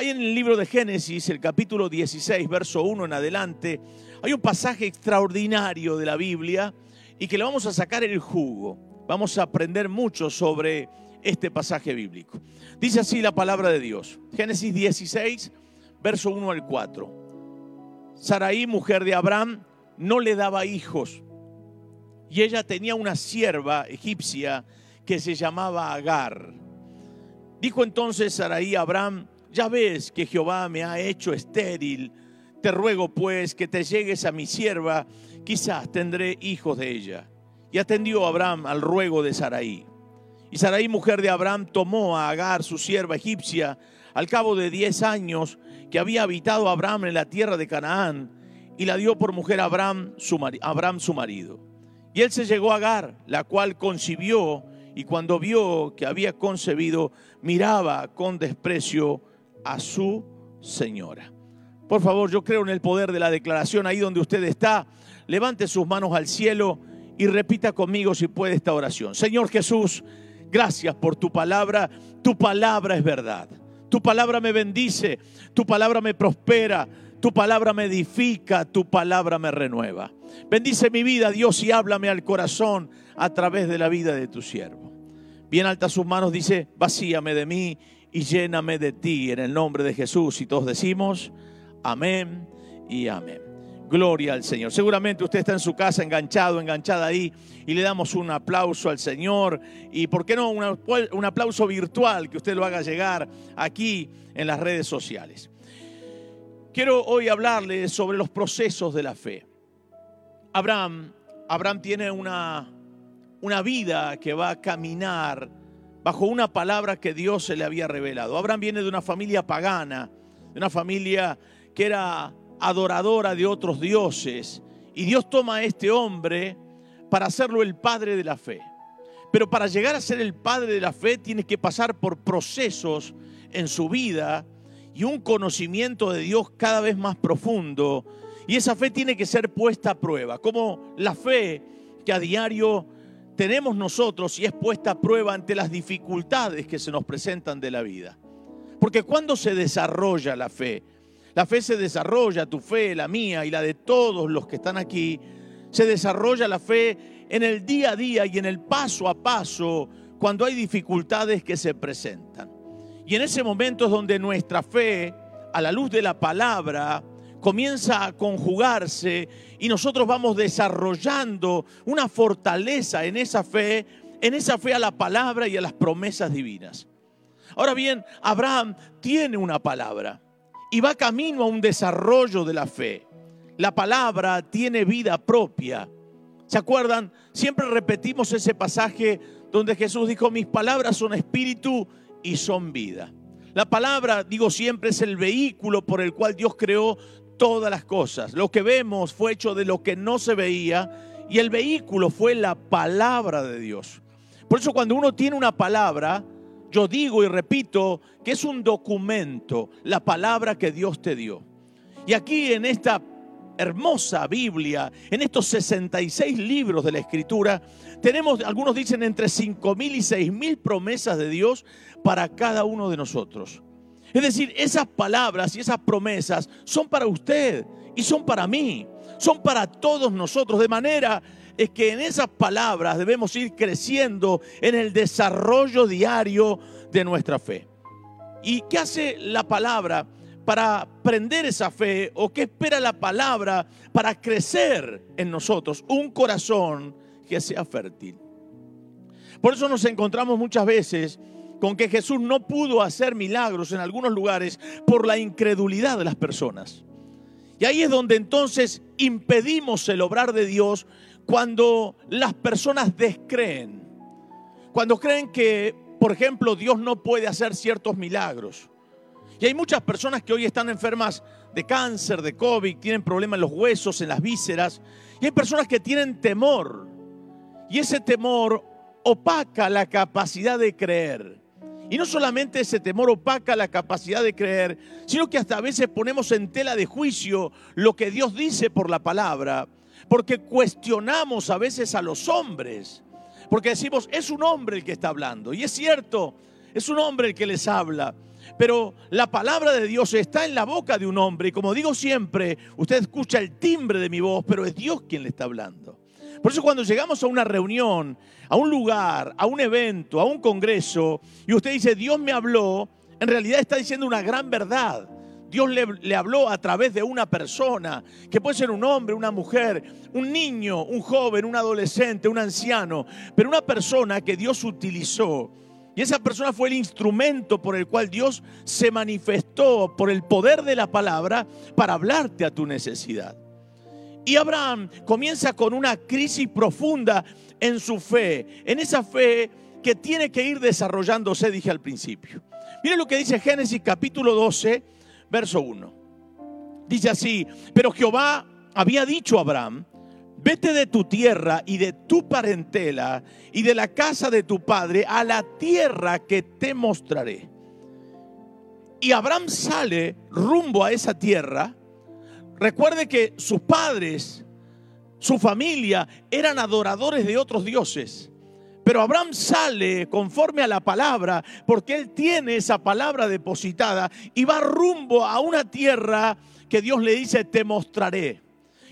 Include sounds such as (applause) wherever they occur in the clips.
Hay en el libro de Génesis, el capítulo 16, verso 1 en adelante, hay un pasaje extraordinario de la Biblia y que le vamos a sacar el jugo. Vamos a aprender mucho sobre este pasaje bíblico. Dice así la palabra de Dios. Génesis 16, verso 1 al 4. Saraí, mujer de Abraham, no le daba hijos. Y ella tenía una sierva egipcia que se llamaba Agar. Dijo entonces Saraí a Abraham, ya ves que Jehová me ha hecho estéril. Te ruego pues que te llegues a mi sierva, quizás tendré hijos de ella. Y atendió Abraham al ruego de Saraí. Y Saraí, mujer de Abraham, tomó a Agar, su sierva egipcia, al cabo de diez años que había habitado Abraham en la tierra de Canaán, y la dio por mujer a Abraham su, Abraham, su marido. Y él se llegó a Agar, la cual concibió, y cuando vio que había concebido, miraba con desprecio a su señora. Por favor, yo creo en el poder de la declaración ahí donde usted está. Levante sus manos al cielo y repita conmigo si puede esta oración. Señor Jesús, gracias por tu palabra. Tu palabra es verdad. Tu palabra me bendice. Tu palabra me prospera. Tu palabra me edifica. Tu palabra me renueva. Bendice mi vida, Dios, y háblame al corazón a través de la vida de tu siervo. Bien alta sus manos dice, vacíame de mí y lléname de ti en el nombre de Jesús. Y todos decimos, amén y amén. Gloria al Señor. Seguramente usted está en su casa enganchado, enganchada ahí, y le damos un aplauso al Señor. Y por qué no, un aplauso virtual que usted lo haga llegar aquí en las redes sociales. Quiero hoy hablarle sobre los procesos de la fe. Abraham, Abraham tiene una, una vida que va a caminar bajo una palabra que Dios se le había revelado. Abraham viene de una familia pagana, de una familia que era adoradora de otros dioses. Y Dios toma a este hombre para hacerlo el padre de la fe. Pero para llegar a ser el padre de la fe tiene que pasar por procesos en su vida y un conocimiento de Dios cada vez más profundo. Y esa fe tiene que ser puesta a prueba, como la fe que a diario tenemos nosotros y es puesta a prueba ante las dificultades que se nos presentan de la vida. Porque cuando se desarrolla la fe, la fe se desarrolla, tu fe, la mía y la de todos los que están aquí, se desarrolla la fe en el día a día y en el paso a paso cuando hay dificultades que se presentan. Y en ese momento es donde nuestra fe, a la luz de la palabra, comienza a conjugarse y nosotros vamos desarrollando una fortaleza en esa fe, en esa fe a la palabra y a las promesas divinas. Ahora bien, Abraham tiene una palabra y va camino a un desarrollo de la fe. La palabra tiene vida propia. ¿Se acuerdan? Siempre repetimos ese pasaje donde Jesús dijo, mis palabras son espíritu y son vida. La palabra, digo siempre, es el vehículo por el cual Dios creó todas las cosas. Lo que vemos fue hecho de lo que no se veía y el vehículo fue la palabra de Dios. Por eso cuando uno tiene una palabra, yo digo y repito que es un documento, la palabra que Dios te dio. Y aquí en esta hermosa Biblia, en estos 66 libros de la Escritura, tenemos, algunos dicen, entre 5.000 y 6.000 promesas de Dios para cada uno de nosotros. Es decir, esas palabras y esas promesas son para usted y son para mí, son para todos nosotros, de manera es que en esas palabras debemos ir creciendo en el desarrollo diario de nuestra fe. ¿Y qué hace la palabra para prender esa fe o qué espera la palabra para crecer en nosotros? Un corazón que sea fértil. Por eso nos encontramos muchas veces con que Jesús no pudo hacer milagros en algunos lugares por la incredulidad de las personas. Y ahí es donde entonces impedimos el obrar de Dios cuando las personas descreen. Cuando creen que, por ejemplo, Dios no puede hacer ciertos milagros. Y hay muchas personas que hoy están enfermas de cáncer, de COVID, tienen problemas en los huesos, en las vísceras. Y hay personas que tienen temor. Y ese temor opaca la capacidad de creer. Y no solamente ese temor opaca la capacidad de creer, sino que hasta a veces ponemos en tela de juicio lo que Dios dice por la palabra, porque cuestionamos a veces a los hombres, porque decimos, es un hombre el que está hablando, y es cierto, es un hombre el que les habla, Pero la palabra de Dios está en la boca de un hombre y como digo siempre, usted escucha el timbre de mi voz, pero es Dios quien le está hablando. Por eso cuando llegamos a una reunión, a un lugar, a un evento, a un congreso, y usted dice, Dios me habló, en realidad está diciendo una gran verdad. Dios le, habló a través de una persona, que puede ser un hombre, una mujer, un niño, un joven, un adolescente, un anciano, pero una persona que Dios utilizó. Y esa persona fue el instrumento por el cual Dios se manifestó por el poder de la palabra para hablarte a tu necesidad. Y Abraham comienza con una crisis profunda en su fe, en esa fe que tiene que ir desarrollándose, dije al principio. Mire lo que dice Génesis capítulo 12, verso 1. Dice así, pero Jehová había dicho a Abraham, vete de tu tierra y de tu parentela y de la casa de tu padre a la tierra que te mostraré. Y Abraham sale rumbo a esa tierra. Recuerde que sus padres, su familia, eran adoradores de otros dioses. Pero Abraham sale conforme a la palabra, porque él tiene esa palabra depositada y va rumbo a una tierra que Dios le dice, te mostraré,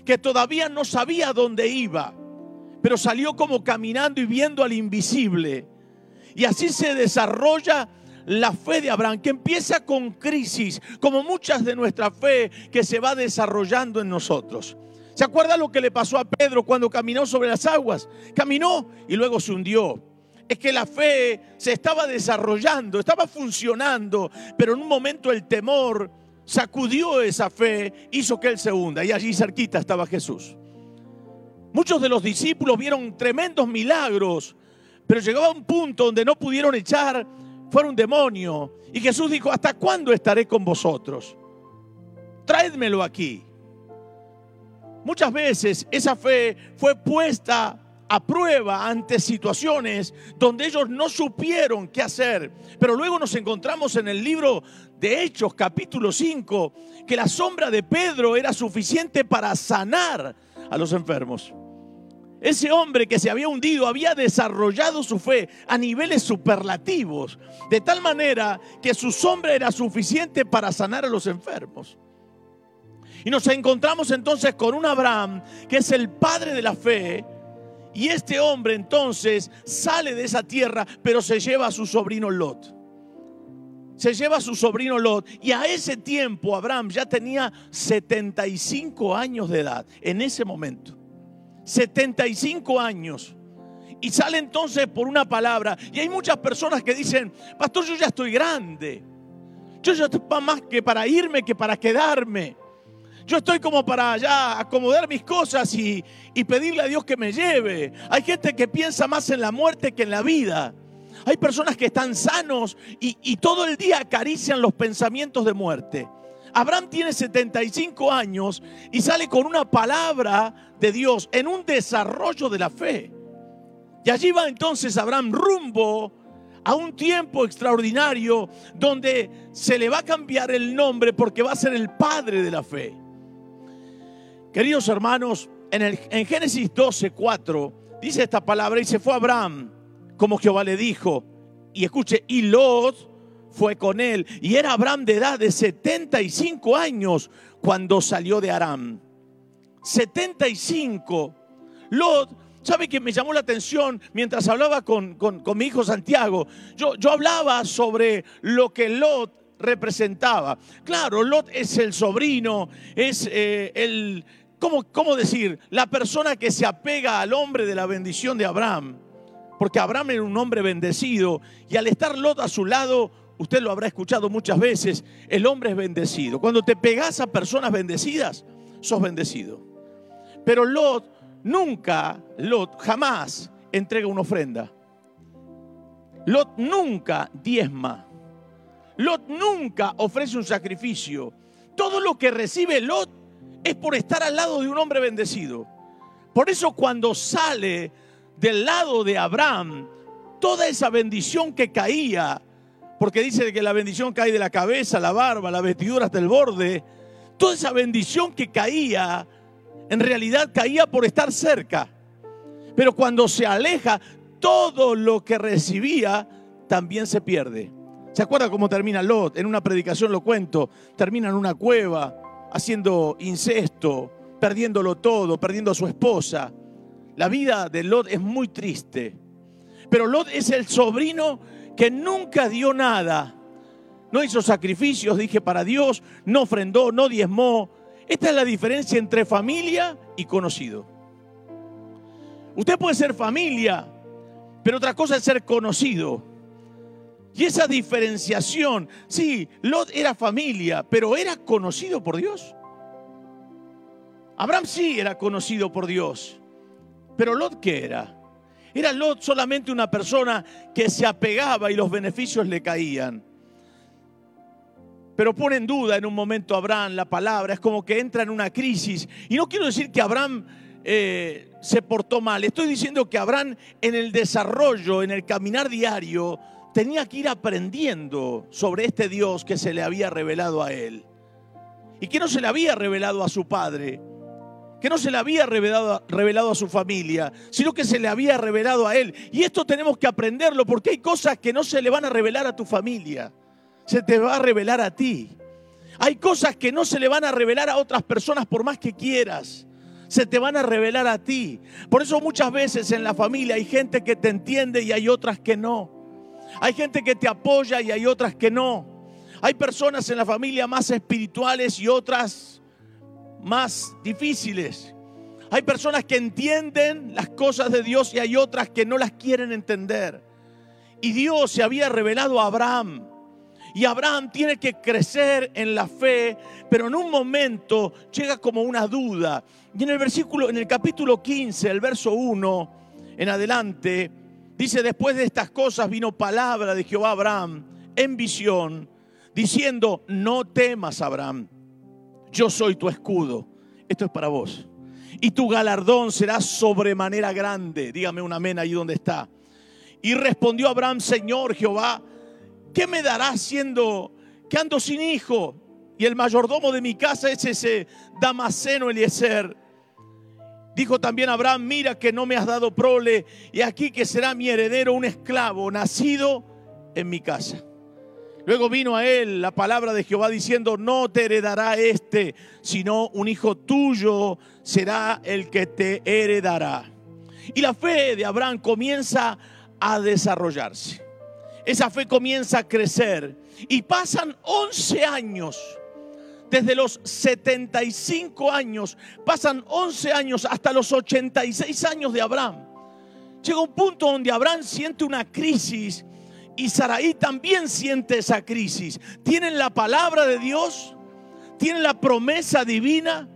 que todavía no sabía dónde iba, pero salió como caminando y viendo al invisible. Y así se desarrolla la fe de Abraham, que empieza con crisis, como muchas de nuestra fe que se va desarrollando en nosotros. ¿Se acuerda lo que le pasó a Pedro cuando caminó sobre las aguas? Caminó y luego se hundió. Es que la fe se estaba desarrollando, estaba funcionando, pero en un momento el temor sacudió esa fe, hizo que él se hunda. Y allí cerquita estaba Jesús. Muchos de los discípulos vieron tremendos milagros, pero llegaba un punto donde no pudieron echar fuera un demonio. Y Jesús dijo, ¿hasta cuándo estaré con vosotros? Traédmelo aquí. Muchas veces esa fe fue puesta a prueba ante situaciones donde ellos no supieron qué hacer. Pero luego nos encontramos en el libro de Hechos capítulo 5 que la sombra de Pedro era suficiente para sanar a los enfermos. Ese hombre que se había hundido había desarrollado su fe a niveles superlativos, de tal manera que su sombra era suficiente para sanar a los enfermos. Y nos encontramos entonces con un Abraham que es el padre de la fe. Y este hombre entonces sale de esa tierra, pero se lleva a su sobrino Lot. Se lleva a su sobrino Lot. Y a ese tiempo Abraham ya tenía 75 años de edad, en ese momento. 75 años. Y sale entonces por una palabra. Y hay muchas personas que dicen, pastor, yo ya estoy grande. Yo ya estoy más que para irme que para quedarme. Yo estoy como para ya acomodar mis cosas y, pedirle a Dios que me lleve. Hay gente que piensa más en la muerte que en la vida. Hay personas que están sanos y, y todo el día acarician los pensamientos de muerte. Abraham tiene 75 años y sale con una palabra de Dios en un desarrollo de la fe. Y allí va entonces Abraham rumbo a un tiempo extraordinario donde se le va a cambiar el nombre porque va a ser el padre de la fe. Queridos hermanos, en, el, en Génesis 12, 4 dice esta palabra y se fue Abraham como Jehová le dijo. Y escuche, y Lot fue con él. Y era Abraham de edad de 75 años cuando salió de Aram. 75. Lot, ¿sabe que me llamó la atención mientras hablaba con, mi hijo Santiago? Yo, yo hablaba sobre lo que Lot representaba. Claro, Lot es el sobrino, es eh, el, ¿cómo, decir? La persona que se apega al hombre de la bendición de Abraham. Porque Abraham era un hombre bendecido y al estar Lot a su lado, usted lo habrá escuchado muchas veces, el hombre es bendecido. Cuando te pegas a personas bendecidas, sos bendecido. Pero Lot nunca, Lot jamás entrega una ofrenda. Lot nunca diezma. Lot nunca ofrece un sacrificio. Todo lo que recibe Lot es por estar al lado de un hombre bendecido. Por eso cuando sale del lado de Abraham, toda esa bendición que caía, porque dice que la bendición cae de la cabeza, la barba, la vestidura hasta el borde, toda esa bendición que caía, en realidad caía por estar cerca. Pero cuando se aleja, todo lo que recibía también se pierde. ¿Se acuerda cómo termina Lot? En una predicación lo cuento. Termina en una cueva, haciendo incesto, perdiéndolo todo, perdiendo a su esposa. La vida de Lot es muy triste. Pero Lot es el sobrino que nunca dio nada. No hizo sacrificios, dije, para Dios, no ofrendó, no diezmó. Esta es la diferencia entre familia y conocido. Usted puede ser familia, pero otra cosa es ser conocido. Y esa diferenciación, sí, Lot era familia, pero era conocido por Dios. Abraham sí era conocido por Dios, pero Lot qué era? Era Lot solamente una persona que se apegaba y los beneficios le caían. Pero pone en duda en un momento Abraham la palabra, es como que entra en una crisis. Y no quiero decir que Abraham eh, se portó mal, estoy diciendo que Abraham en el desarrollo, en el caminar diario, tenía que ir aprendiendo sobre este Dios que se le había revelado a él. Y que no se le había revelado a su padre, que no se le había revelado, revelado, a su familia, sino que se le había revelado a él. Y esto tenemos que aprenderlo porque hay cosas que no se le van a revelar a tu familia, se te va a revelar a ti. Hay cosas que no se le van a revelar a otras personas por más que quieras. Se te van a revelar a ti. Por eso muchas veces en la familia hay gente que te entiende y hay otras que no. Hay gente que te apoya y hay otras que no. Hay personas en la familia más espirituales y otras más difíciles. Hay personas que entienden las cosas de Dios y hay otras que no las quieren entender. Y Dios se había revelado a Abraham. Y Abraham tiene que crecer en la fe, pero en un momento llega como una duda. Y en el versículo, en el capítulo 15, el verso 1 en adelante, Dice, después de estas cosas vino palabra de Jehová a Abraham en visión, diciendo, no temas, Abraham, yo soy tu escudo. Esto es para vos. Y tu galardón será sobremanera grande. Dígame un amén ahí donde está. Y respondió Abraham, Señor Jehová, ¿qué me darás siendo que ando sin hijo? Y el mayordomo de mi casa es ese Damaseno Eliezer. Dijo también Abraham, mira que no me has dado prole y aquí que será mi heredero un esclavo nacido en mi casa. Luego vino a él la palabra de Jehová diciendo, no te heredará este, sino un hijo tuyo será el que te heredará. Y la fe de Abraham comienza a desarrollarse. Esa fe comienza a crecer. Y pasan 11 años desde los 75 años, pasan 11 años hasta los 86 años de Abraham. Llega un punto donde Abraham siente una crisis y Saraí también siente esa crisis. Tienen la palabra de Dios, tienen la promesa divina,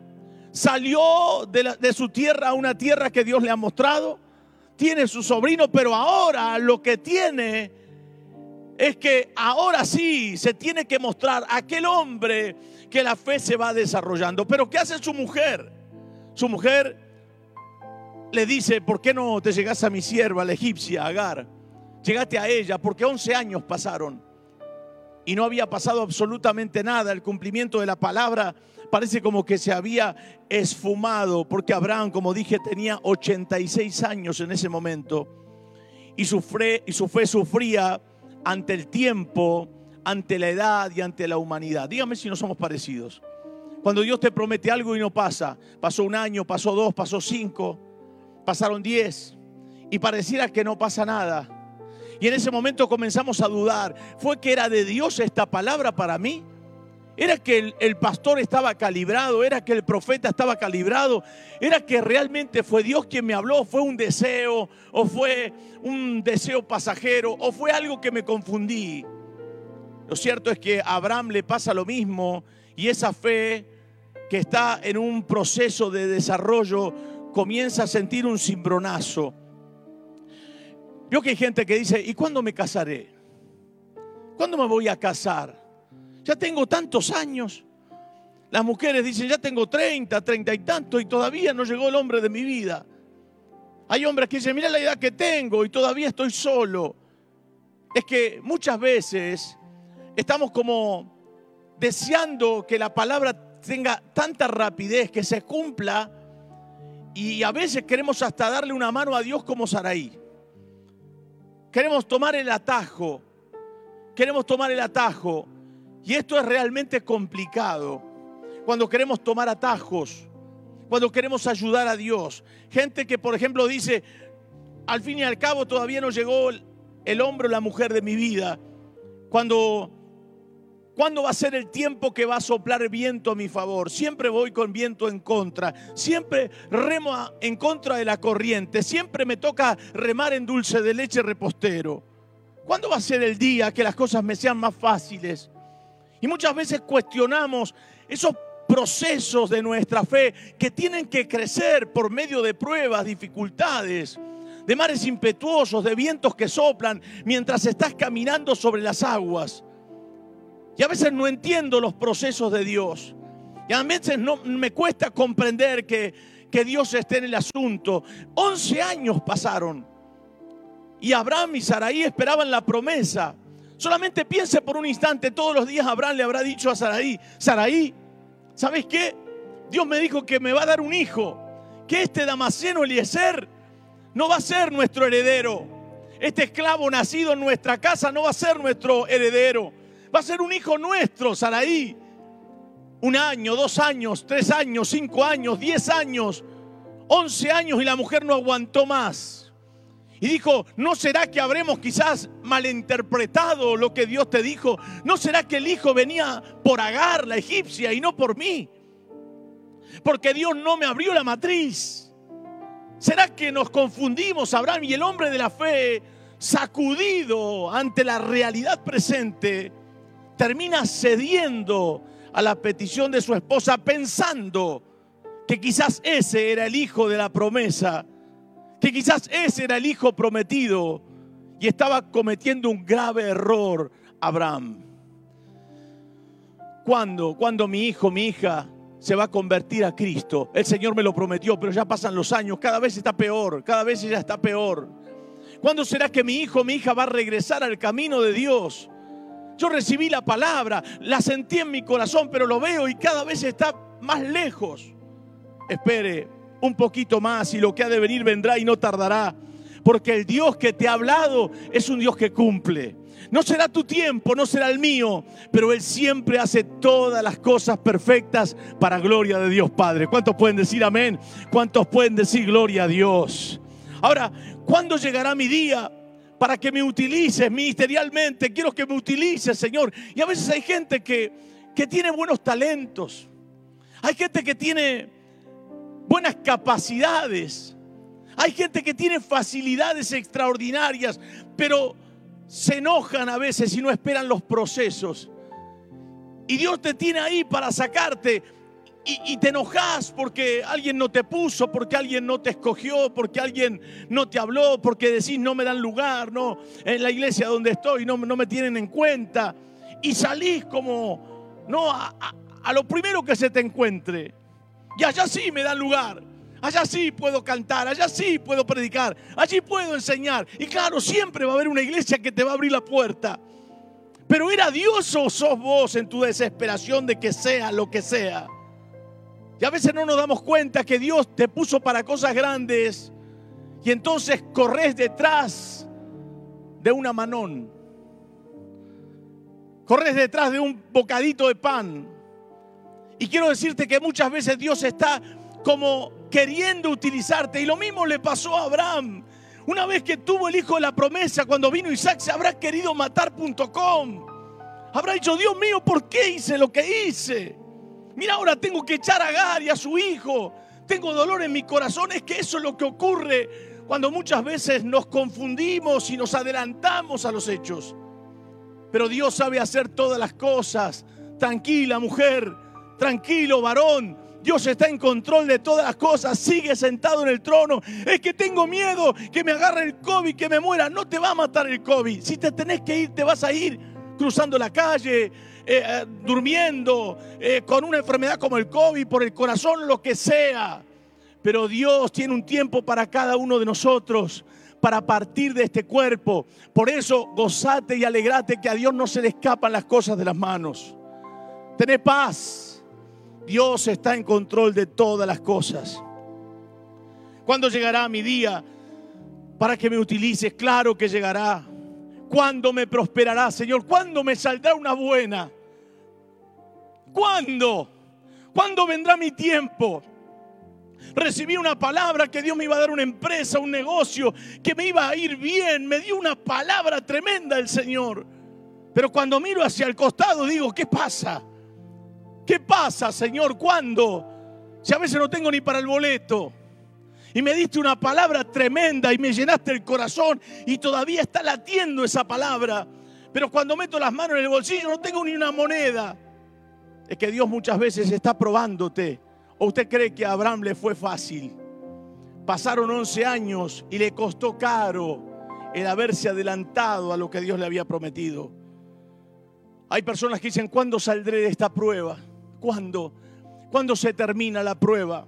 salió de, de su tierra a una tierra que Dios le ha mostrado, tiene su sobrino, pero ahora lo que tiene es que ahora sí se tiene que mostrar aquel hombre que la fe se va desarrollando. Pero ¿qué hace su mujer? Su mujer le dice, ¿por qué no te llegas a mi sierva, la egipcia, Agar? Llegaste a ella, porque 11 años pasaron y no había pasado absolutamente nada. El cumplimiento de la palabra parece como que se había esfumado, porque Abraham, como dije, tenía 86 años en ese momento y su fe, y su fe sufría ante el tiempo ante la edad y ante la humanidad. Dígame si no somos parecidos. Cuando Dios te promete algo y no pasa, pasó un año, pasó dos, pasó cinco, pasaron diez y pareciera que no pasa nada. Y en ese momento comenzamos a dudar, ¿fue que era de Dios esta palabra para mí? ¿Era que el, pastor estaba calibrado? ¿Era que el profeta estaba calibrado? ¿Era que realmente fue Dios quien me habló? ¿Fue un deseo? ¿O fue un deseo pasajero? ¿O fue algo que me confundí? Lo cierto es que a Abraham le pasa lo mismo y esa fe que está en un proceso de desarrollo comienza a sentir un cimbronazo. Vio que hay gente que dice, ¿y cuándo me casaré? ¿Cuándo me voy a casar? Ya tengo tantos años. Las mujeres dicen, ya tengo 30, 30 y tanto y todavía no llegó el hombre de mi vida. Hay hombres que dicen, mira la edad que tengo y todavía estoy solo. Es que muchas veces estamos como deseando que la palabra tenga tanta rapidez, que se cumpla, y a veces queremos hasta darle una mano a Dios como Saraí. Queremos tomar el atajo queremos tomar el atajo. Y esto es realmente complicado. Cuando queremos tomar atajos, cuando queremos ayudar a Dios. Gente que, por ejemplo, dice, al fin y al cabo todavía no llegó el hombre o la mujer de mi vida. Cuando, ¿Cuándo va a ser el tiempo que va a soplar viento a mi favor? Siempre voy con viento en contra. Siempre remo en contra de la corriente. Siempre me toca remar en dulce de leche repostero. ¿Cuándo va a ser el día que las cosas me sean más fáciles? Y muchas veces cuestionamos esos procesos de nuestra fe que tienen que crecer por medio de pruebas, dificultades, de mares impetuosos, de vientos que soplan mientras estás caminando sobre las aguas. Y a veces no entiendo los procesos de Dios. Y a veces no, me cuesta comprender que, que Dios esté en el asunto. Once años pasaron. Y Abraham y Saraí esperaban la promesa. Solamente piense por un instante, todos los días Abraham le habrá dicho a Saraí, Saraí, ¿sabes qué? Dios me dijo que me va a dar un hijo, que este Damasceno Eliezer no va a ser nuestro heredero. Este esclavo nacido en nuestra casa no va a ser nuestro heredero. Va a ser un hijo nuestro, Saraí. Un año, dos años, tres años, cinco años, diez años, once años y la mujer no aguantó más. Y dijo, ¿no será que habremos quizás malinterpretado lo que Dios te dijo? ¿No será que el hijo venía por Agar, la egipcia, y no por mí? Porque Dios no me abrió la matriz. ¿Será que nos confundimos, Abraham y el hombre de la fe, sacudido ante la realidad presente, termina cediendo a la petición de su esposa pensando que quizás ese era el hijo de la promesa? que quizás ese era el hijo prometido y estaba cometiendo un grave error Abraham. ¿Cuándo? Cuando mi hijo, mi hija se va a convertir a Cristo. El Señor me lo prometió, pero ya pasan los años, cada vez está peor, cada vez ya está peor. ¿Cuándo será que mi hijo, mi hija va a regresar al camino de Dios? Yo recibí la palabra, la sentí en mi corazón, pero lo veo y cada vez está más lejos. Espere, un poquito más y lo que ha de venir vendrá y no tardará. Porque el Dios que te ha hablado es un Dios que cumple. No será tu tiempo, no será el mío, pero Él siempre hace todas las cosas perfectas para gloria de Dios Padre. ¿Cuántos pueden decir amén? ¿Cuántos pueden decir gloria a Dios? Ahora, ¿cuándo llegará mi día? Para que me utilices ministerialmente, quiero que me utilices, Señor. Y a veces hay gente que, que tiene buenos talentos. Hay gente que tiene buenas capacidades. Hay gente que tiene facilidades extraordinarias, pero se enojan a veces y no esperan los procesos. Y Dios te tiene ahí para sacarte. Y, te enojas porque alguien no te puso, porque alguien no te escogió, porque alguien no te habló, porque decís no me dan lugar, no, en la iglesia donde estoy no, me tienen en cuenta. Y salís como, no, a lo primero que se te encuentre. Y allá sí me dan lugar. Allá sí puedo cantar, allá sí puedo predicar, allí puedo enseñar. Y claro, siempre va a haber una iglesia que te va a abrir la puerta. Pero era Dios o sos vos en tu desesperación de que sea lo que sea. Y a veces no nos damos cuenta que Dios te puso para cosas grandes y entonces corres detrás de una manón. Corres detrás de un bocadito de pan. Y quiero decirte que muchas veces Dios está como queriendo utilizarte. Y lo mismo le pasó a Abraham. Una vez que tuvo el hijo de la promesa, cuando vino Isaac, se habrá querido matar.com. Habrá dicho, Dios mío, ¿por qué hice lo que hice? Mira, ahora tengo que echar a Agar y a su hijo. Tengo dolor en mi corazón. Es que eso es lo que ocurre cuando muchas veces nos confundimos y nos adelantamos a los hechos. Pero Dios sabe hacer todas las cosas. Tranquila, mujer. Tranquilo, varón. Dios está en control de todas las cosas, sigue sentado en el trono. Es que tengo miedo que me agarre el COVID, que me muera. No te va a matar el COVID. Si te tenés que ir, te vas a ir cruzando la calle, eh, eh, durmiendo, eh, con una enfermedad como el COVID, por el corazón, lo que sea. Pero Dios tiene un tiempo para cada uno de nosotros para partir de este cuerpo. Por eso, gozate y alegrate que a Dios no se le escapan las cosas de las manos. Tené paz Dios está en control de todas las cosas. ¿Cuándo llegará mi día para que me utilices? Claro que llegará. ¿Cuándo me prosperará, Señor? ¿Cuándo me saldrá una buena? ¿Cuándo? ¿Cuándo vendrá mi tiempo? Recibí una palabra que Dios me iba a dar una empresa, un negocio, que me iba a ir bien. Me dio una palabra tremenda el Señor. Pero cuando miro hacia el costado digo, ¿qué pasa? ¿Qué pasa, Señor? ¿Cuándo? Si a veces no tengo ni para el boleto. Y me diste una palabra tremenda y me llenaste el corazón y todavía está latiendo esa palabra. Pero cuando meto las manos en el bolsillo no tengo ni una moneda. Es que Dios muchas veces está probándote. ¿O usted cree que a Abraham le fue fácil? Pasaron 11 años y le costó caro el haberse adelantado a lo que Dios le había prometido. Hay personas que dicen, ¿cuándo saldré de esta prueba? ¿Cuándo? ¿Cuándo se termina la prueba?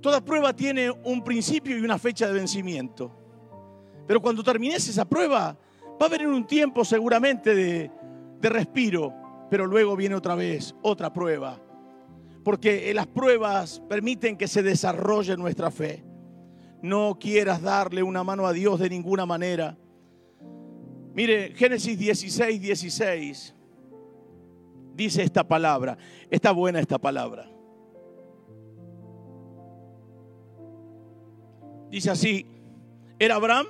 Toda prueba tiene un principio y una fecha de vencimiento. Pero cuando termines esa prueba, va a venir un tiempo seguramente de, de respiro, pero luego viene otra vez otra prueba. Porque las pruebas permiten que se desarrolle nuestra fe. No quieras darle una mano a Dios de ninguna manera. Mire, Génesis 16, 16 dice esta palabra. Está buena esta palabra. Dice así, era Abraham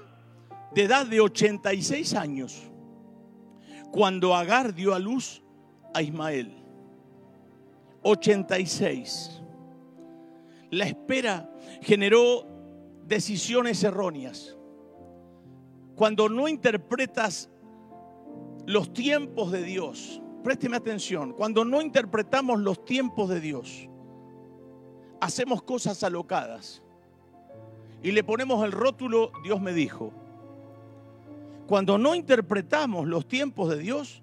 de edad de 86 años cuando Agar dio a luz a Ismael. 86. La espera generó decisiones erróneas. Cuando no interpretas los tiempos de Dios, présteme atención, cuando no interpretamos los tiempos de Dios, hacemos cosas alocadas y le ponemos el rótulo Dios me dijo. Cuando no interpretamos los tiempos de Dios,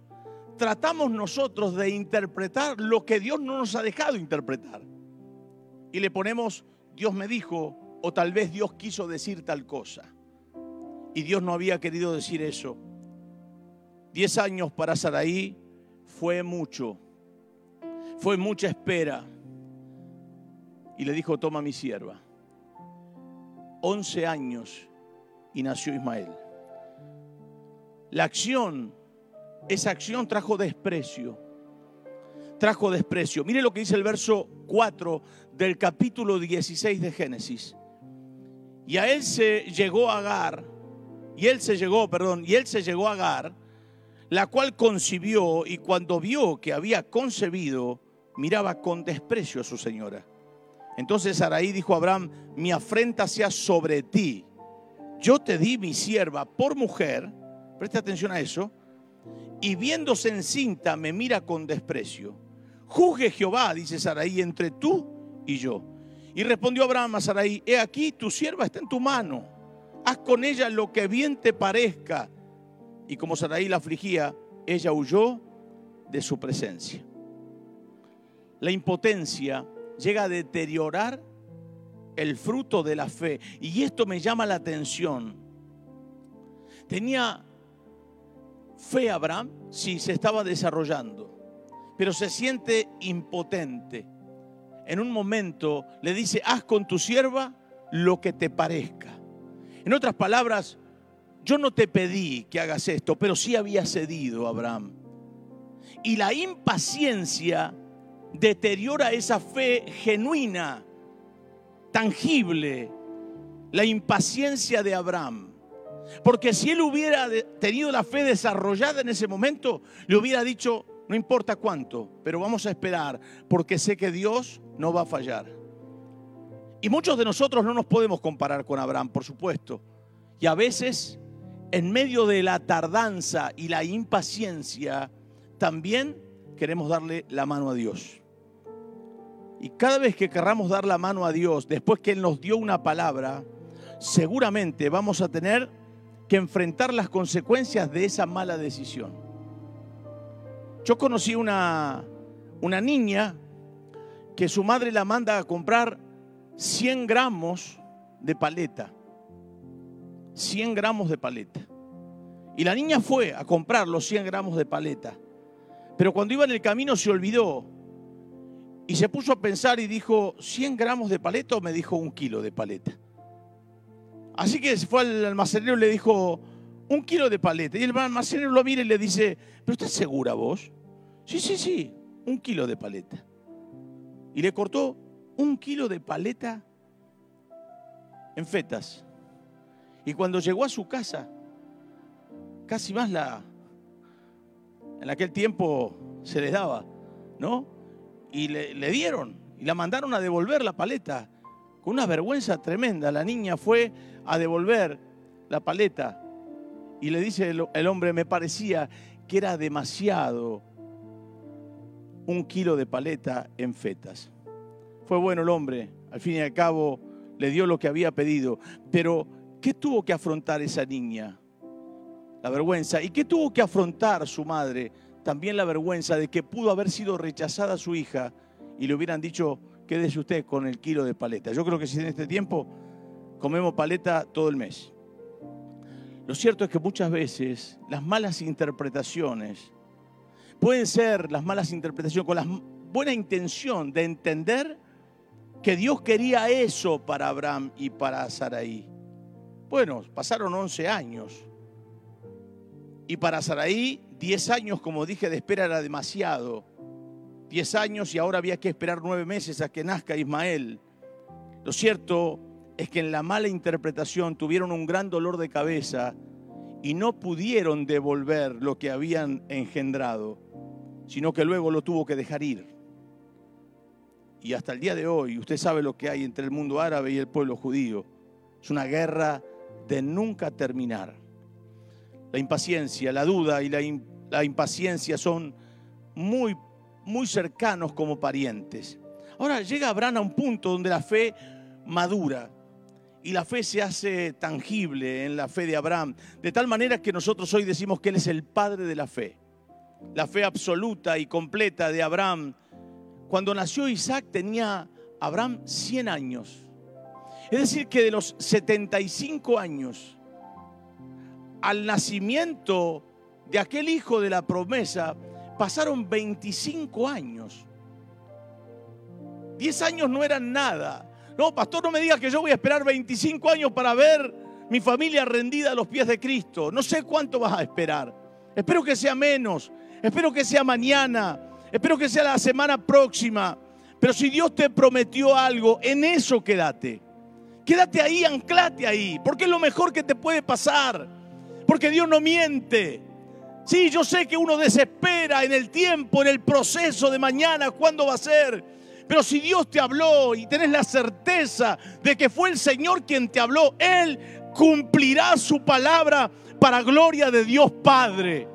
tratamos nosotros de interpretar lo que Dios no nos ha dejado interpretar. Y le ponemos Dios me dijo o tal vez Dios quiso decir tal cosa. Y Dios no había querido decir eso. Diez años para Saraí fue mucho. Fue mucha espera. Y le dijo, toma mi sierva. 11 años y nació Ismael. La acción, esa acción trajo desprecio. Trajo desprecio. Mire lo que dice el verso 4 del capítulo 16 de Génesis. Y a él se llegó Agar, y él se llegó, perdón, y él se llegó a Agar, la cual concibió y cuando vio que había concebido, miraba con desprecio a su señora. Entonces Araí dijo a Abraham, mi afrenta sea sobre ti. Yo te di mi sierva por mujer, preste atención a eso, y viéndose encinta me mira con desprecio. Juzgue Jehová, dice Saraí, entre tú y yo. Y respondió Abraham a Saraí, he aquí, tu sierva está en tu mano, haz con ella lo que bien te parezca. Y como Saraí la afligía, ella huyó de su presencia. La impotencia llega a deteriorar el fruto de la fe. Y esto me llama la atención. Tenía fe Abraham, sí, se estaba desarrollando, pero se siente impotente. En un momento le dice, haz con tu sierva lo que te parezca. En otras palabras, yo no te pedí que hagas esto, pero sí había cedido Abraham. Y la impaciencia deteriora esa fe genuina, tangible, la impaciencia de Abraham. Porque si él hubiera tenido la fe desarrollada en ese momento, le hubiera dicho, no importa cuánto, pero vamos a esperar, porque sé que Dios no va a fallar. Y muchos de nosotros no nos podemos comparar con Abraham, por supuesto. Y a veces, en medio de la tardanza y la impaciencia, también queremos darle la mano a Dios. Y cada vez que querramos dar la mano a Dios, después que Él nos dio una palabra, seguramente vamos a tener que enfrentar las consecuencias de esa mala decisión. Yo conocí una, una niña que su madre la manda a comprar 100 gramos de paleta. 100 gramos de paleta. Y la niña fue a comprar los 100 gramos de paleta. Pero cuando iba en el camino se olvidó y se puso a pensar y dijo, ¿100 gramos de paleta o me dijo un kilo de paleta? Así que fue al almacenero y le dijo, un kilo de paleta. Y el almacenero lo mira y le dice, ¿pero estás segura vos? Sí, sí, sí, un kilo de paleta. Y le cortó un kilo de paleta en fetas. Y cuando llegó a su casa, casi más la... En aquel tiempo se les daba, ¿no? Y le, dieron, y la mandaron a devolver la paleta. Con una vergüenza tremenda, la niña fue a devolver la paleta y le dice el, hombre, me parecía que era demasiado un kilo de paleta en fetas. Fue bueno el hombre, al fin y al cabo le dio lo que había pedido, pero ¿qué tuvo que afrontar esa niña? La vergüenza. ¿Y qué tuvo que afrontar su madre? También la vergüenza de que pudo haber sido rechazada su hija y le hubieran dicho, quédese usted con el kilo de paleta. Yo creo que si en este tiempo comemos paleta todo el mes. Lo cierto es que muchas veces las malas interpretaciones pueden ser las malas interpretaciones con la buena intención de entender que Dios quería eso para Abraham y para Saraí. Bueno, pasaron 11 años. Y para Saraí, 10 años, como dije, de espera era demasiado. 10 años y ahora había que esperar 9 meses a que nazca Ismael. Lo cierto es que en la mala interpretación tuvieron un gran dolor de cabeza y no pudieron devolver lo que habían engendrado, sino que luego lo tuvo que dejar ir. Y hasta el día de hoy, usted sabe lo que hay entre el mundo árabe y el pueblo judío. Es una guerra de nunca terminar. La impaciencia, la duda y la, impaciencia son muy, muy cercanos como parientes. Ahora llega Abraham a un punto donde la fe madura y la fe se hace tangible en la fe de Abraham, de tal manera que nosotros hoy decimos que Él es el padre de la fe. La fe absoluta y completa de Abraham. Cuando nació Isaac tenía Abraham 100 años. Es decir, que de los 75 años al nacimiento de aquel hijo de la promesa, pasaron 25 años. 10 años no eran nada. No, pastor, no me digas que yo voy a esperar 25 años para ver mi familia rendida a los pies de Cristo. No sé cuánto vas a esperar. Espero que sea menos. Espero que sea mañana. Espero que sea la semana próxima. Pero si Dios te prometió algo, en eso quédate. Quédate ahí, anclate ahí. Porque es lo mejor que te puede pasar. Porque Dios no miente. Sí, yo sé que uno desespera en el tiempo, en el proceso de mañana, cuándo va a ser. Pero si Dios te habló y tenés la certeza de que fue el Señor quien te habló, Él cumplirá su palabra para gloria de Dios Padre.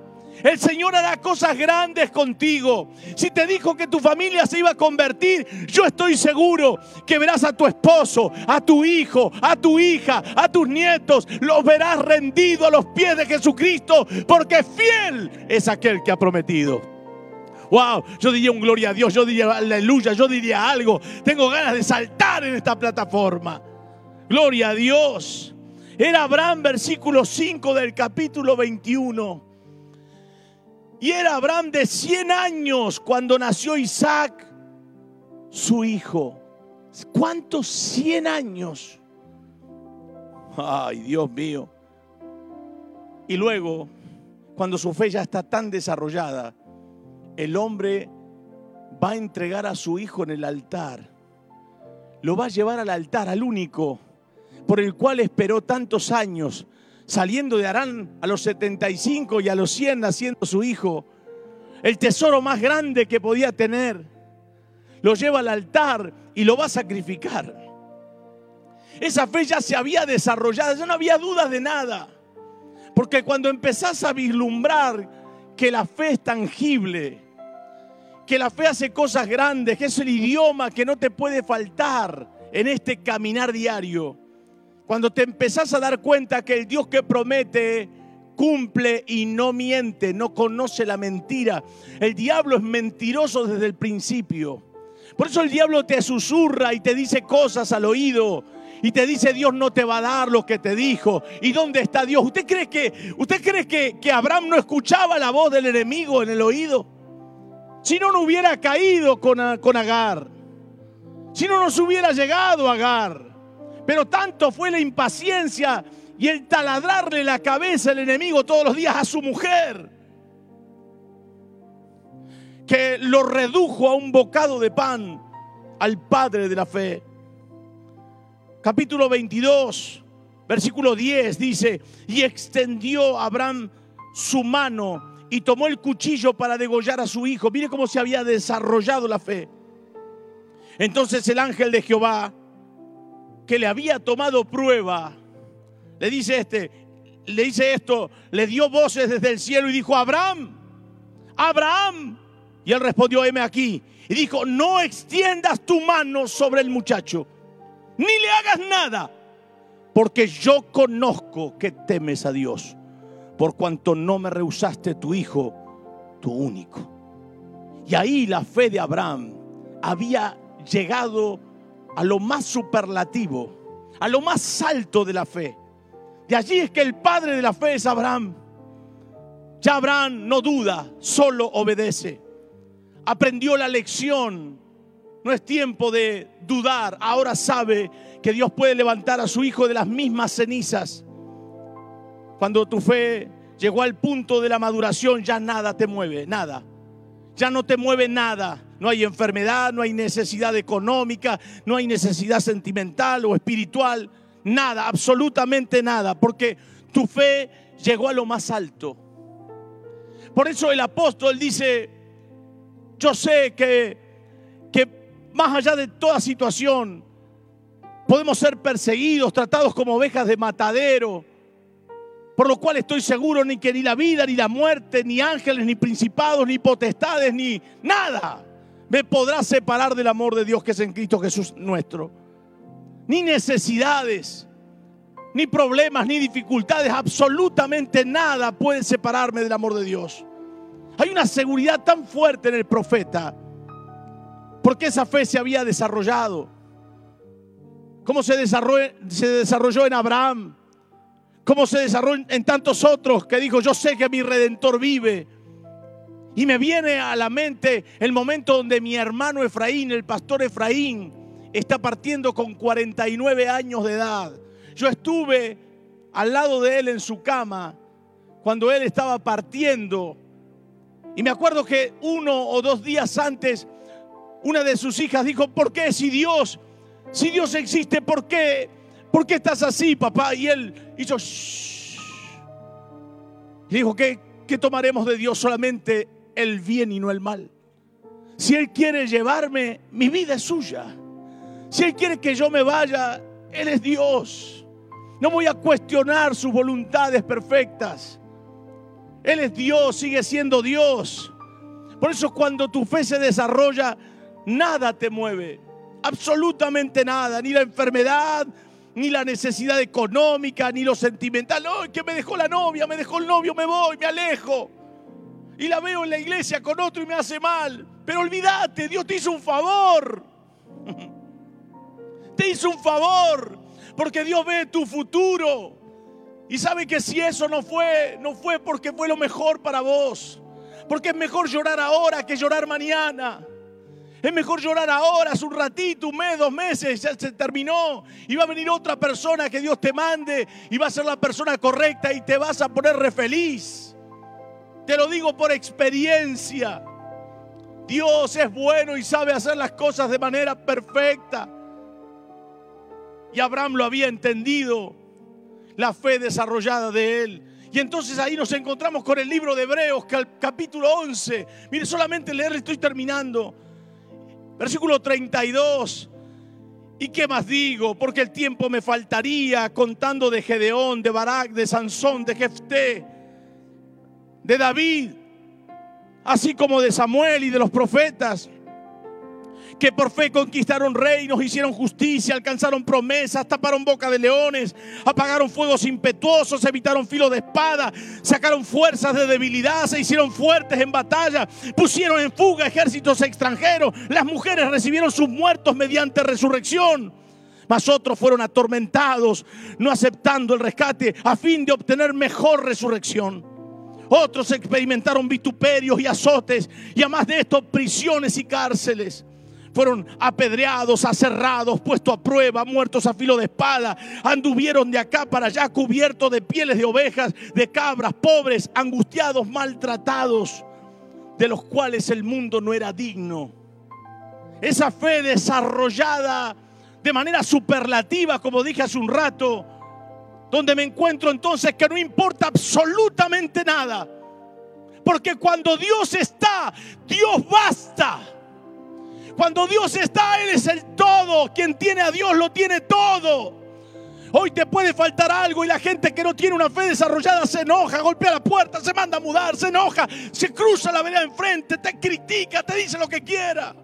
El Señor hará cosas grandes contigo. Si te dijo que tu familia se iba a convertir, yo estoy seguro que verás a tu esposo, a tu hijo, a tu hija, a tus nietos. Los verás rendidos a los pies de Jesucristo porque fiel es aquel que ha prometido wow, yo diría un gloria a Dios, yo diría aleluya, yo diría algo. Tengo ganas de saltar en esta plataforma. Gloria a Dios. Era Abraham, versículo 5 del capítulo 21. Y era Abraham de 100 años cuando nació Isaac, su hijo. ¿Cuántos 100 años? Ay, Dios mío. Y luego, cuando su fe ya está tan desarrollada, el hombre va a entregar a su hijo en el altar. Lo va a llevar al altar, al único por el cual esperó tantos años, saliendo de Arán a los 75 y a los 100 naciendo su hijo. El tesoro más grande que podía tener. Lo lleva al altar y lo va a sacrificar. Esa fe ya se había desarrollado, ya no había dudas de nada. Porque cuando empezás a vislumbrar que la fe es tangible, que la fe hace cosas grandes, que es el idioma que no te puede faltar en este caminar diario. Cuando te empezás a dar cuenta que el Dios que promete cumple y no miente, no conoce la mentira. El diablo es mentiroso desde el principio. Por eso el diablo te susurra y te dice cosas al oído y te dice Dios no te va a dar lo que te dijo. ¿Y dónde está Dios? ¿Usted cree que, usted cree que, que Abraham no escuchaba la voz del enemigo en el oído? Si no, no hubiera caído con, con Agar. Si no nos hubiera llegado a Agar. Pero tanto fue la impaciencia y el taladrarle la cabeza al enemigo todos los días a su mujer, que lo redujo a un bocado de pan al padre de la fe. Capítulo 22, versículo 10 dice, y extendió Abraham su mano y tomó el cuchillo para degollar a su hijo. Mire cómo se había desarrollado la fe. Entonces el ángel de Jehová, que le había tomado prueba, le dice este, le dice esto, le dio voces desde el cielo y dijo, Abraham, Abraham. Y él respondió, heme aquí. Y dijo, no extiendas tu mano sobre el muchacho, ni le hagas nada, porque yo conozco que temes a Dios por cuanto no me rehusaste tu hijo, tu único. Y ahí la fe de Abraham había llegado a lo más superlativo, a lo más alto de la fe. De allí es que el padre de la fe es Abraham. Ya Abraham no duda, solo obedece. Aprendió la lección. No es tiempo de dudar. Ahora sabe que Dios puede levantar a su hijo de las mismas cenizas. Cuando tu fe llegó al punto de la maduración, ya nada te mueve, nada. Ya no te mueve nada. No hay enfermedad, no hay necesidad económica, no hay necesidad sentimental o espiritual. Nada, absolutamente nada. Porque tu fe llegó a lo más alto. Por eso el apóstol dice, yo sé que, que más allá de toda situación, podemos ser perseguidos, tratados como ovejas de matadero por lo cual estoy seguro ni que ni la vida, ni la muerte, ni ángeles, ni principados, ni potestades, ni nada me podrá separar del amor de Dios que es en Cristo Jesús nuestro. Ni necesidades, ni problemas, ni dificultades, absolutamente nada puede separarme del amor de Dios. Hay una seguridad tan fuerte en el profeta, porque esa fe se había desarrollado. ¿Cómo se desarrolló, se desarrolló en Abraham? cómo se desarrolló en tantos otros que dijo, yo sé que mi redentor vive. Y me viene a la mente el momento donde mi hermano Efraín, el pastor Efraín, está partiendo con 49 años de edad. Yo estuve al lado de él en su cama cuando él estaba partiendo. Y me acuerdo que uno o dos días antes, una de sus hijas dijo, ¿por qué si Dios, si Dios existe, ¿por qué ¿Por qué estás así, papá? Y él hizo, Shh. Y dijo, ¿qué, ¿qué tomaremos de Dios? Solamente el bien y no el mal. Si Él quiere llevarme, mi vida es suya. Si Él quiere que yo me vaya, Él es Dios. No voy a cuestionar sus voluntades perfectas. Él es Dios, sigue siendo Dios. Por eso cuando tu fe se desarrolla, nada te mueve. Absolutamente nada. Ni la enfermedad, ni la necesidad económica, ni lo sentimental. No, que me dejó la novia, me dejó el novio, me voy, me alejo. Y la veo en la iglesia con otro y me hace mal. Pero olvídate, Dios te hizo un favor. (laughs) Te hizo un favor. Porque Dios ve tu futuro. Y sabe que si eso no fue, no fue porque fue lo mejor para vos. Porque es mejor llorar ahora que llorar mañana. Es mejor llorar ahora, hace un ratito, un mes, dos meses, ya se terminó. Y va a venir otra persona que Dios te mande y va a ser la persona correcta y te vas a poner re feliz. Te lo digo por experiencia. Dios es bueno y sabe hacer las cosas de manera perfecta. Y Abraham lo había entendido, la fe desarrollada de él. Y entonces ahí nos encontramos con el libro de Hebreos, capítulo 11. Mire, solamente leer, estoy terminando. Versículo 32. ¿Y qué más digo? Porque el tiempo me faltaría contando de Gedeón, de Barak, de Sansón, de Jefté, de David, así como de Samuel y de los profetas que por fe conquistaron reinos, hicieron justicia, alcanzaron promesas, taparon boca de leones, apagaron fuegos impetuosos, evitaron filo de espada, sacaron fuerzas de debilidad, se hicieron fuertes en batalla, pusieron en fuga ejércitos extranjeros, las mujeres recibieron sus muertos mediante resurrección. Mas otros fueron atormentados, no aceptando el rescate a fin de obtener mejor resurrección. Otros experimentaron vituperios y azotes y además de esto prisiones y cárceles. fueron apedreados, aserrados, puestos a prueba, muertos a filo de espada, anduvieron de acá para allá cubiertos de pieles de ovejas, de cabras, pobres, angustiados, maltratados, de los cuales el mundo no era digno. Esa fe desarrollada de manera superlativa, como dije hace un rato, donde me encuentro entonces que no importa absolutamente nada. Porque cuando Dios está, Dios basta. Cuando Dios está, Él es el todo. Quien tiene a Dios lo tiene todo. Hoy te puede faltar algo y la gente que no tiene una fe desarrollada se enoja, golpea la puerta, se manda a mudar, se enoja, se cruza la vereda enfrente, te critica, te dice lo que quiera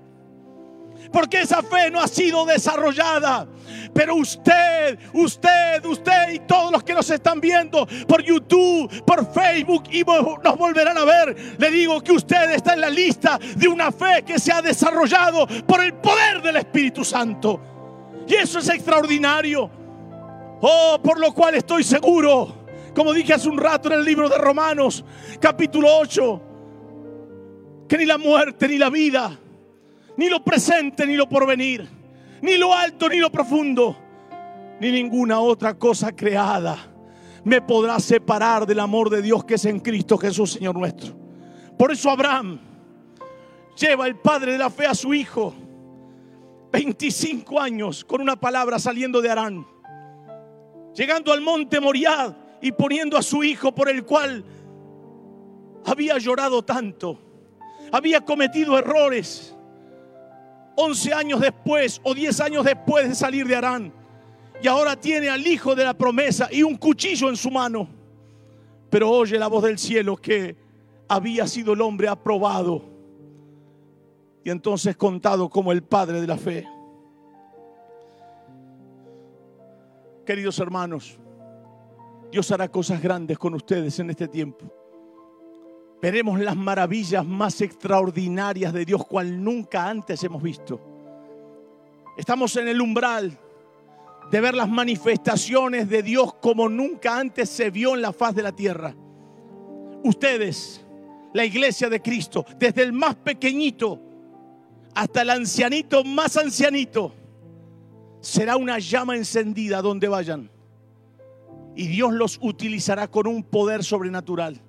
porque esa fe no ha sido desarrollada. Pero usted, usted, usted y todos los que nos están viendo por YouTube, por Facebook y nos volverán a ver, le digo que usted está en la lista de una fe que se ha desarrollado por el poder del Espíritu Santo. Y eso es extraordinario. Oh, por lo cual estoy seguro, como dije hace un rato en el libro de Romanos, capítulo 8, que ni la muerte ni la vida ni lo presente, ni lo porvenir, ni lo alto, ni lo profundo, ni ninguna otra cosa creada me podrá separar del amor de Dios que es en Cristo Jesús, Señor nuestro. Por eso Abraham lleva el padre de la fe a su hijo, 25 años con una palabra saliendo de Arán, llegando al monte Moriad y poniendo a su hijo por el cual había llorado tanto, había cometido errores, 11 años después o 10 años después de salir de Arán. Y ahora tiene al hijo de la promesa y un cuchillo en su mano. Pero oye la voz del cielo que había sido el hombre aprobado y entonces contado como el padre de la fe. Queridos hermanos, Dios hará cosas grandes con ustedes en este tiempo. Veremos las maravillas más extraordinarias de Dios cual nunca antes hemos visto. Estamos en el umbral de ver las manifestaciones de Dios como nunca antes se vio en la faz de la tierra. Ustedes, la iglesia de Cristo, desde el más pequeñito hasta el ancianito más ancianito, será una llama encendida donde vayan. Y Dios los utilizará con un poder sobrenatural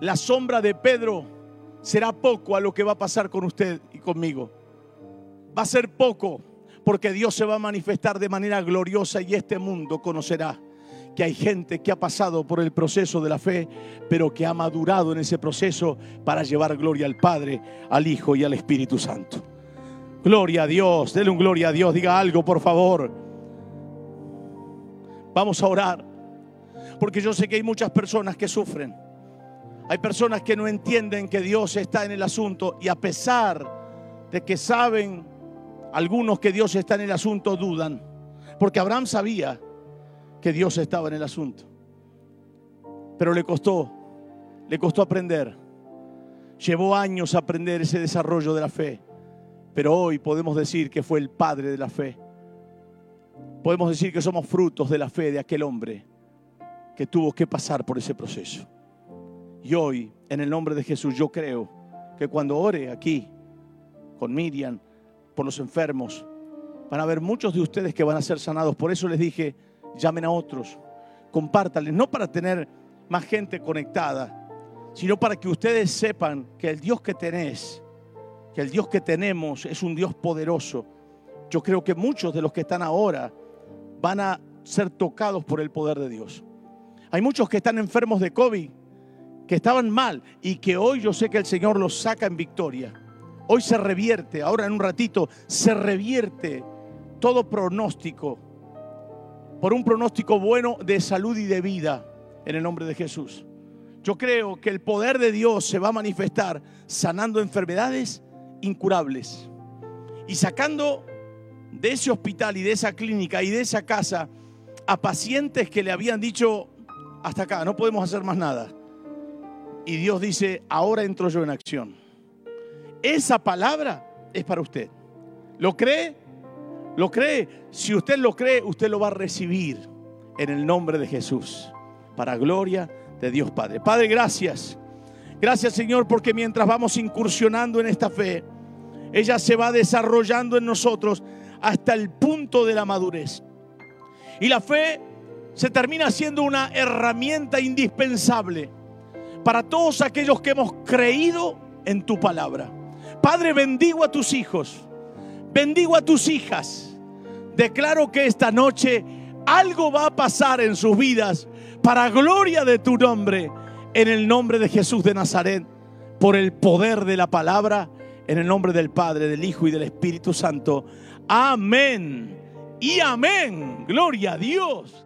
la sombra de Pedro será poco a lo que va a pasar con usted y conmigo. Va a ser poco porque Dios se va a manifestar de manera gloriosa y este mundo conocerá que hay gente que ha pasado por el proceso de la fe, pero que ha madurado en ese proceso para llevar gloria al Padre, al Hijo y al Espíritu Santo. Gloria a Dios, denle un gloria a Dios, diga algo por favor. Vamos a orar, porque yo sé que hay muchas personas que sufren hay personas que no entienden que Dios está en el asunto y a pesar de que saben algunos que Dios está en el asunto, dudan. Porque Abraham sabía que Dios estaba en el asunto. Pero le costó, le costó aprender. Llevó años aprender ese desarrollo de la fe. Pero hoy podemos decir que fue el padre de la fe. Podemos decir que somos frutos de la fe de aquel hombre que tuvo que pasar por ese proceso. Y hoy, en el nombre de Jesús, yo creo que cuando ore aquí con Miriam por los enfermos, van a haber muchos de ustedes que van a ser sanados. Por eso les dije, llamen a otros, compártanles, no para tener más gente conectada, sino para que ustedes sepan que el Dios que tenés, que el Dios que tenemos es un Dios poderoso. Yo creo que muchos de los que están ahora van a ser tocados por el poder de Dios. Hay muchos que están enfermos de COVID que estaban mal y que hoy yo sé que el Señor los saca en victoria. Hoy se revierte, ahora en un ratito, se revierte todo pronóstico por un pronóstico bueno de salud y de vida en el nombre de Jesús. Yo creo que el poder de Dios se va a manifestar sanando enfermedades incurables y sacando de ese hospital y de esa clínica y de esa casa a pacientes que le habían dicho, hasta acá, no podemos hacer más nada. Y Dios dice, ahora entro yo en acción. Esa palabra es para usted. ¿Lo cree? ¿Lo cree? Si usted lo cree, usted lo va a recibir en el nombre de Jesús. Para gloria de Dios Padre. Padre, gracias. Gracias Señor porque mientras vamos incursionando en esta fe, ella se va desarrollando en nosotros hasta el punto de la madurez. Y la fe se termina siendo una herramienta indispensable para todos aquellos que hemos creído en tu palabra. Padre, bendigo a tus hijos, bendigo a tus hijas. Declaro que esta noche algo va a pasar en sus vidas para gloria de tu nombre, en el nombre de Jesús de Nazaret, por el poder de la palabra, en el nombre del Padre, del Hijo y del Espíritu Santo. Amén y amén. Gloria a Dios.